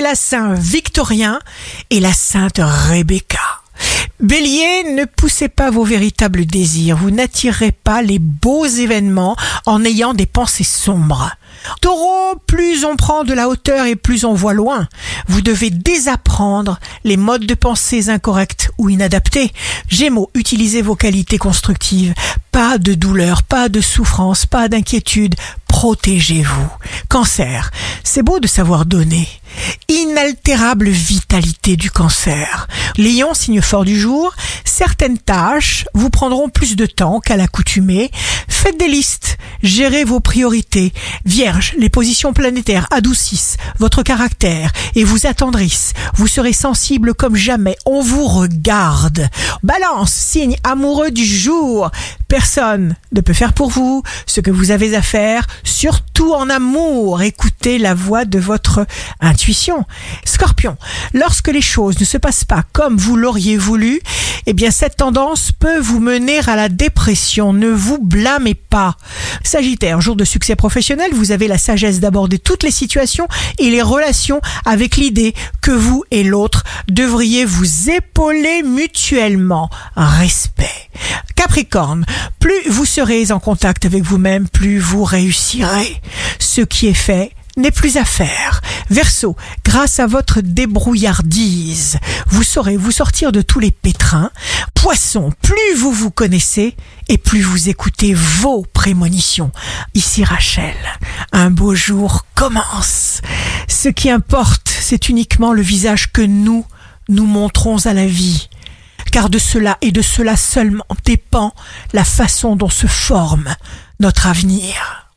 la Saint Victorien et la Sainte Rebecca. Bélier, ne poussez pas vos véritables désirs, vous n'attirez pas les beaux événements en ayant des pensées sombres. Taureau, plus on prend de la hauteur et plus on voit loin. Vous devez désapprendre les modes de pensée incorrects ou inadaptés. Gémeaux, utilisez vos qualités constructives. Pas de douleur, pas de souffrance, pas d'inquiétude. Protégez-vous. Cancer, c'est beau de savoir donner. Inaltérable vitalité du cancer. Lion, signe fort du jour, certaines tâches vous prendront plus de temps qu'à l'accoutumée. Faites des listes, gérez vos priorités. Vierge, les positions planétaires adoucissent votre caractère et vous attendrissent. Vous serez sensible comme jamais. On vous regarde. Balance, signe amoureux du jour. Personne ne peut faire pour vous ce que vous avez à faire, surtout en amour. Écoutez la voix de votre intuition. Scorpion, lorsque les choses ne se passent pas comme vous l'auriez voulu, eh bien cette tendance peut vous mener à la dépression. Ne vous blâmez pas. Sagittaire, jour de succès professionnel, vous avez la sagesse d'aborder toutes les situations et les relations avec l'idée que vous et l'autre devriez vous épauler mutuellement. Respect. Capricorne, plus vous serez en contact avec vous-même, plus vous réussirez. Ce qui est fait n'est plus à faire. Verseau, grâce à votre débrouillardise, vous saurez vous sortir de tous les pétrins. Poisson, plus vous vous connaissez et plus vous écoutez vos prémonitions. Ici Rachel, un beau jour commence. Ce qui importe, c'est uniquement le visage que nous nous montrons à la vie car de cela et de cela seulement dépend la façon dont se forme notre avenir.